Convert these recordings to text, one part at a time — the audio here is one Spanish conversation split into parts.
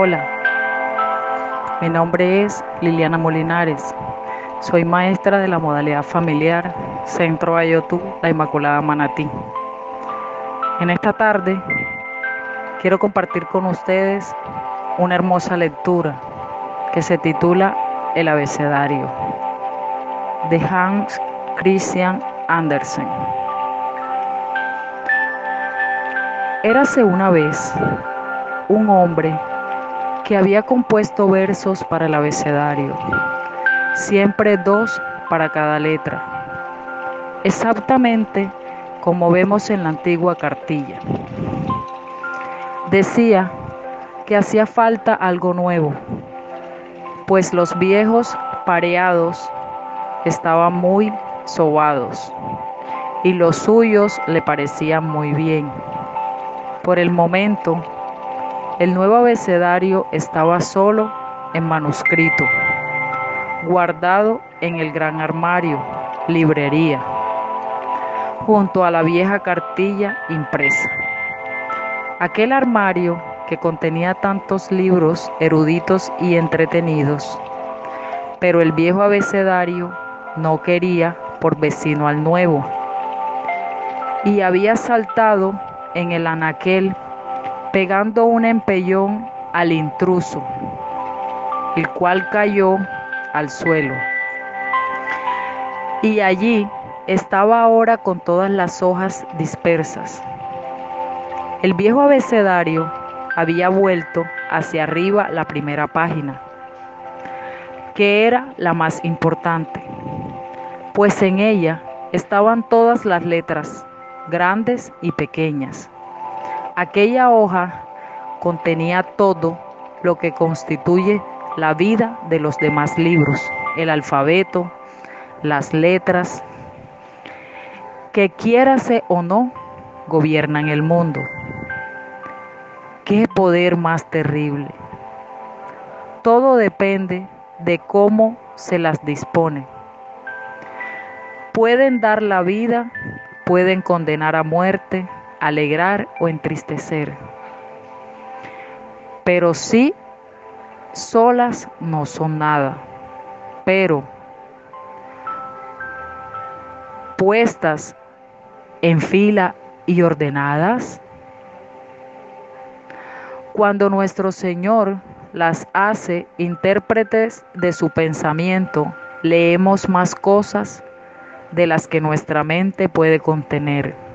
Hola, mi nombre es Liliana Molinares. Soy maestra de la modalidad familiar Centro Ayotú, La Inmaculada Manatí. En esta tarde quiero compartir con ustedes una hermosa lectura que se titula El abecedario de Hans Christian Andersen. Érase una vez un hombre que había compuesto versos para el abecedario, siempre dos para cada letra, exactamente como vemos en la antigua cartilla. Decía que hacía falta algo nuevo, pues los viejos pareados estaban muy sobados y los suyos le parecían muy bien. Por el momento, el nuevo abecedario estaba solo en manuscrito, guardado en el gran armario, librería, junto a la vieja cartilla impresa. Aquel armario que contenía tantos libros eruditos y entretenidos, pero el viejo abecedario no quería por vecino al nuevo y había saltado en el anaquel pegando un empellón al intruso, el cual cayó al suelo. Y allí estaba ahora con todas las hojas dispersas. El viejo abecedario había vuelto hacia arriba la primera página, que era la más importante, pues en ella estaban todas las letras, grandes y pequeñas. Aquella hoja contenía todo lo que constituye la vida de los demás libros, el alfabeto, las letras, que quiérase o no, gobiernan el mundo. Qué poder más terrible. Todo depende de cómo se las dispone. Pueden dar la vida, pueden condenar a muerte, alegrar o entristecer. Pero sí, solas no son nada. Pero puestas en fila y ordenadas, cuando nuestro Señor las hace intérpretes de su pensamiento, leemos más cosas de las que nuestra mente puede contener.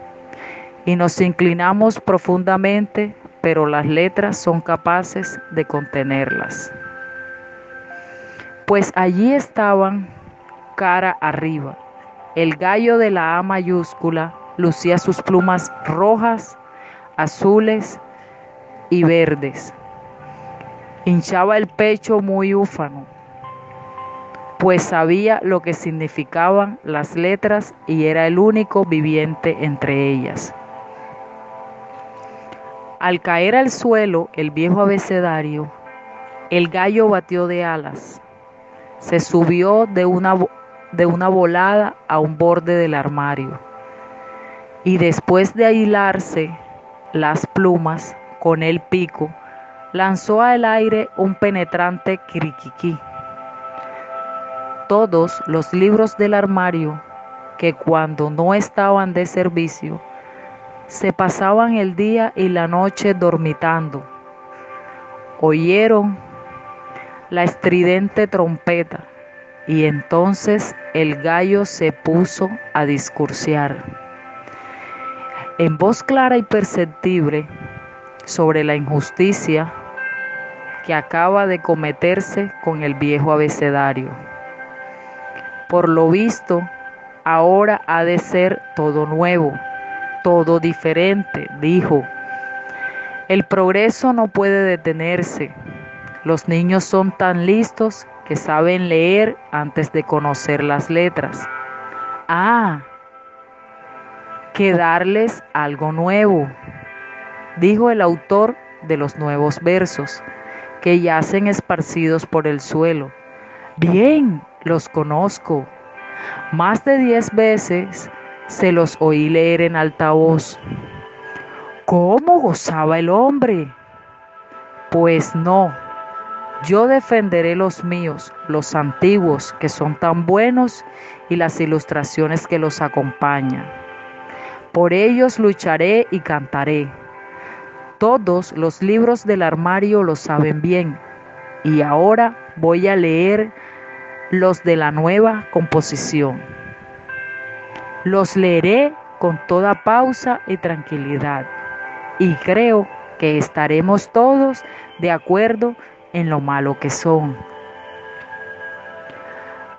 Y nos inclinamos profundamente, pero las letras son capaces de contenerlas. Pues allí estaban cara arriba. El gallo de la A mayúscula lucía sus plumas rojas, azules y verdes. Hinchaba el pecho muy úfano, pues sabía lo que significaban las letras y era el único viviente entre ellas. Al caer al suelo el viejo abecedario, el gallo batió de alas, se subió de una, de una volada a un borde del armario y después de ahilarse las plumas, con el pico, lanzó al aire un penetrante criquiquí. Todos los libros del armario, que cuando no estaban de servicio, se pasaban el día y la noche dormitando, oyeron la estridente trompeta y entonces el gallo se puso a discursiar. En voz clara y perceptible, sobre la injusticia que acaba de cometerse con el viejo abecedario. Por lo visto, ahora ha de ser todo nuevo, todo diferente, dijo. El progreso no puede detenerse. Los niños son tan listos que saben leer antes de conocer las letras. Ah, que darles algo nuevo dijo el autor de los nuevos versos, que yacen esparcidos por el suelo. Bien, los conozco. Más de diez veces se los oí leer en alta voz. ¿Cómo gozaba el hombre? Pues no, yo defenderé los míos, los antiguos, que son tan buenos, y las ilustraciones que los acompañan. Por ellos lucharé y cantaré. Todos los libros del armario lo saben bien, y ahora voy a leer los de la nueva composición. Los leeré con toda pausa y tranquilidad, y creo que estaremos todos de acuerdo en lo malo que son.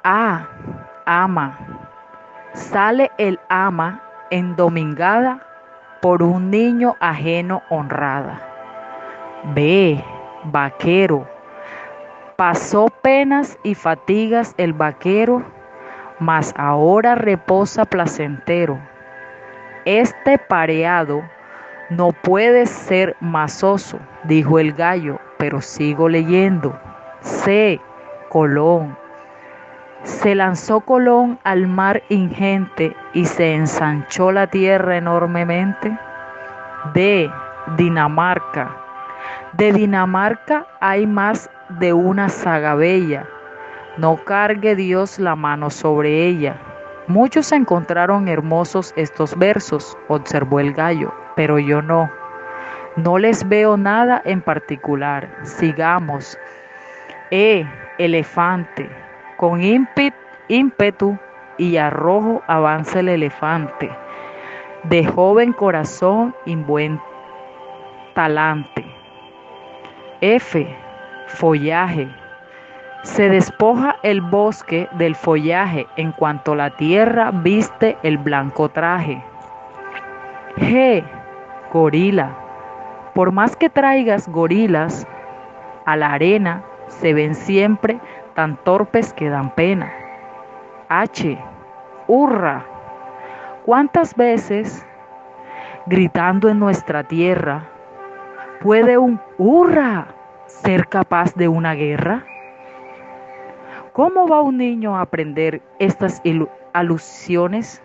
Ah, ama. Sale el ama endomingada por un niño ajeno honrada. Ve, vaquero. Pasó penas y fatigas el vaquero, mas ahora reposa placentero. Este pareado no puede ser masoso, dijo el gallo, pero sigo leyendo. C. Colón. Se lanzó Colón al mar ingente y se ensanchó la tierra enormemente. D. Dinamarca. De Dinamarca hay más de una saga bella. No cargue Dios la mano sobre ella. Muchos encontraron hermosos estos versos, observó el gallo, pero yo no. No les veo nada en particular. Sigamos. E, elefante. Con ímpetu y arrojo avanza el elefante. De joven corazón y buen talante. F, follaje. Se despoja el bosque del follaje en cuanto la tierra viste el blanco traje. G, gorila por más que traigas gorilas a la arena, se ven siempre tan torpes que dan pena. H. Hurra. ¿Cuántas veces, gritando en nuestra tierra, puede un hurra ser capaz de una guerra? ¿Cómo va un niño a aprender estas alusiones?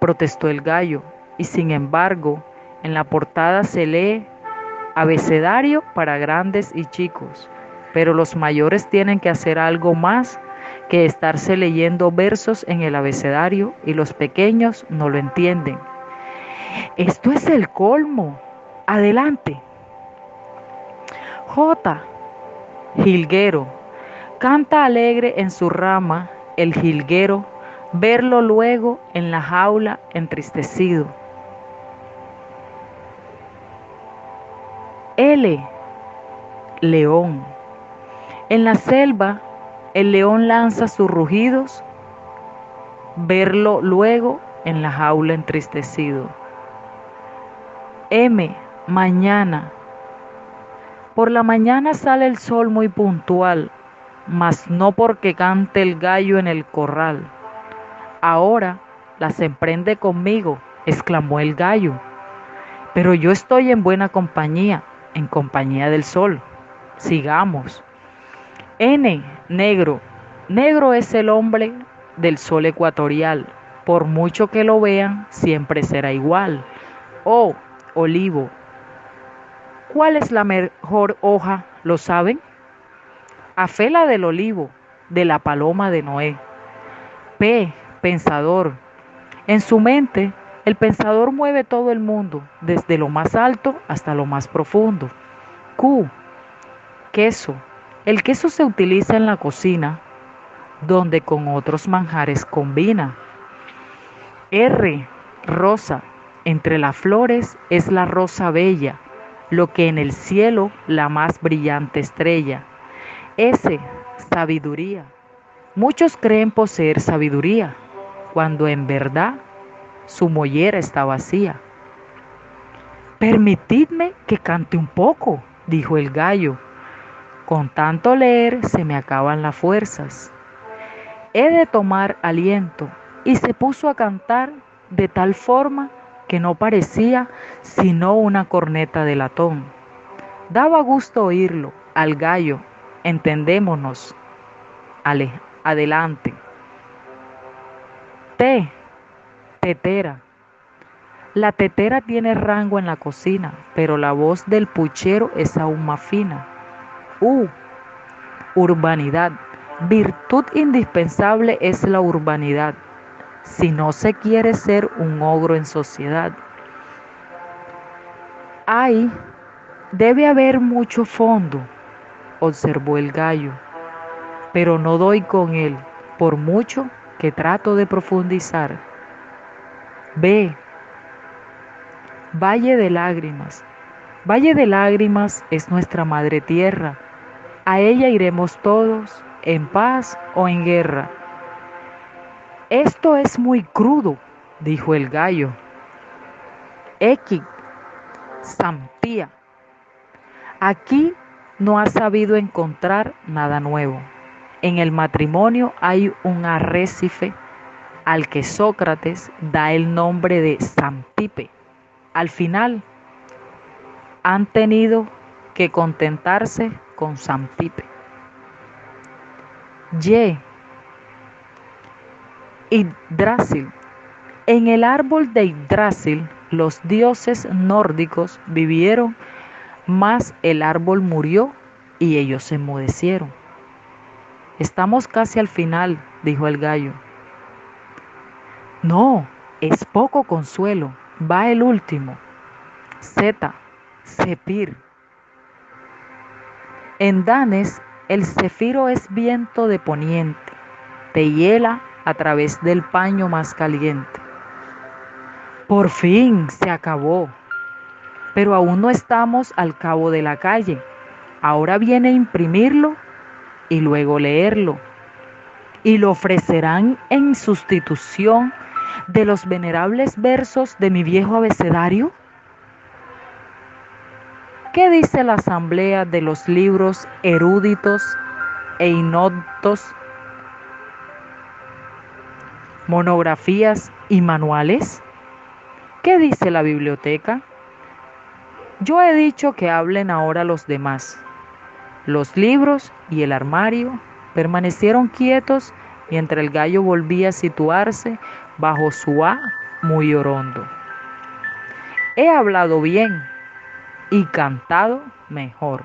protestó el gallo, y sin embargo, en la portada se lee abecedario para grandes y chicos, pero los mayores tienen que hacer algo más que estarse leyendo versos en el abecedario y los pequeños no lo entienden. Esto es el colmo. Adelante. J. Jilguero. Canta alegre en su rama el jilguero, verlo luego en la jaula entristecido. L. León. En la selva, el león lanza sus rugidos, verlo luego en la jaula entristecido. M. Mañana. Por la mañana sale el sol muy puntual, mas no porque cante el gallo en el corral. Ahora las emprende conmigo, exclamó el gallo. Pero yo estoy en buena compañía en compañía del sol. Sigamos. N, negro. Negro es el hombre del sol ecuatorial. Por mucho que lo vean, siempre será igual. O, olivo. ¿Cuál es la mejor hoja? ¿Lo saben? Afela del olivo, de la paloma de Noé. P, pensador. En su mente el pensador mueve todo el mundo, desde lo más alto hasta lo más profundo. Q. Queso. El queso se utiliza en la cocina, donde con otros manjares combina. R. Rosa. Entre las flores es la rosa bella, lo que en el cielo la más brillante estrella. S. Sabiduría. Muchos creen poseer sabiduría, cuando en verdad su mollera está vacía. Permitidme que cante un poco, dijo el gallo. Con tanto leer se me acaban las fuerzas. He de tomar aliento y se puso a cantar de tal forma que no parecía sino una corneta de latón. Daba gusto oírlo al gallo, entendémonos. Ale, adelante. T tetera. La tetera tiene rango en la cocina, pero la voz del puchero es aún más fina. U. Urbanidad. Virtud indispensable es la urbanidad, si no se quiere ser un ogro en sociedad. Hay, debe haber mucho fondo, observó el gallo, pero no doy con él, por mucho que trato de profundizar. Ve, Valle de lágrimas. Valle de lágrimas es nuestra madre tierra. A ella iremos todos, en paz o en guerra. Esto es muy crudo, dijo el gallo. Equi, Sampía. Aquí no has sabido encontrar nada nuevo. En el matrimonio hay un arrécife al que Sócrates da el nombre de Sampipe al final han tenido que contentarse con San Pipe. Y. Yggdrasil. En el árbol de Yggdrasil los dioses nórdicos vivieron, mas el árbol murió y ellos se enmudecieron. Estamos casi al final, dijo el gallo. No, es poco consuelo Va el último. Z. Sepir. En Danes, el cefiro es viento de poniente, te hiela a través del paño más caliente. Por fin se acabó, pero aún no estamos al cabo de la calle. Ahora viene imprimirlo y luego leerlo. Y lo ofrecerán en sustitución de los venerables versos de mi viejo abecedario? ¿Qué dice la asamblea de los libros eruditos e inoctos, monografías y manuales? ¿Qué dice la biblioteca? Yo he dicho que hablen ahora los demás. Los libros y el armario permanecieron quietos mientras el gallo volvía a situarse bajo su A muy orondo. He hablado bien y cantado mejor.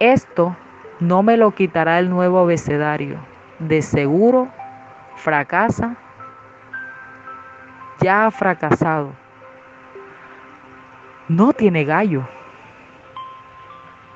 Esto no me lo quitará el nuevo abecedario. De seguro fracasa, ya ha fracasado. No tiene gallo.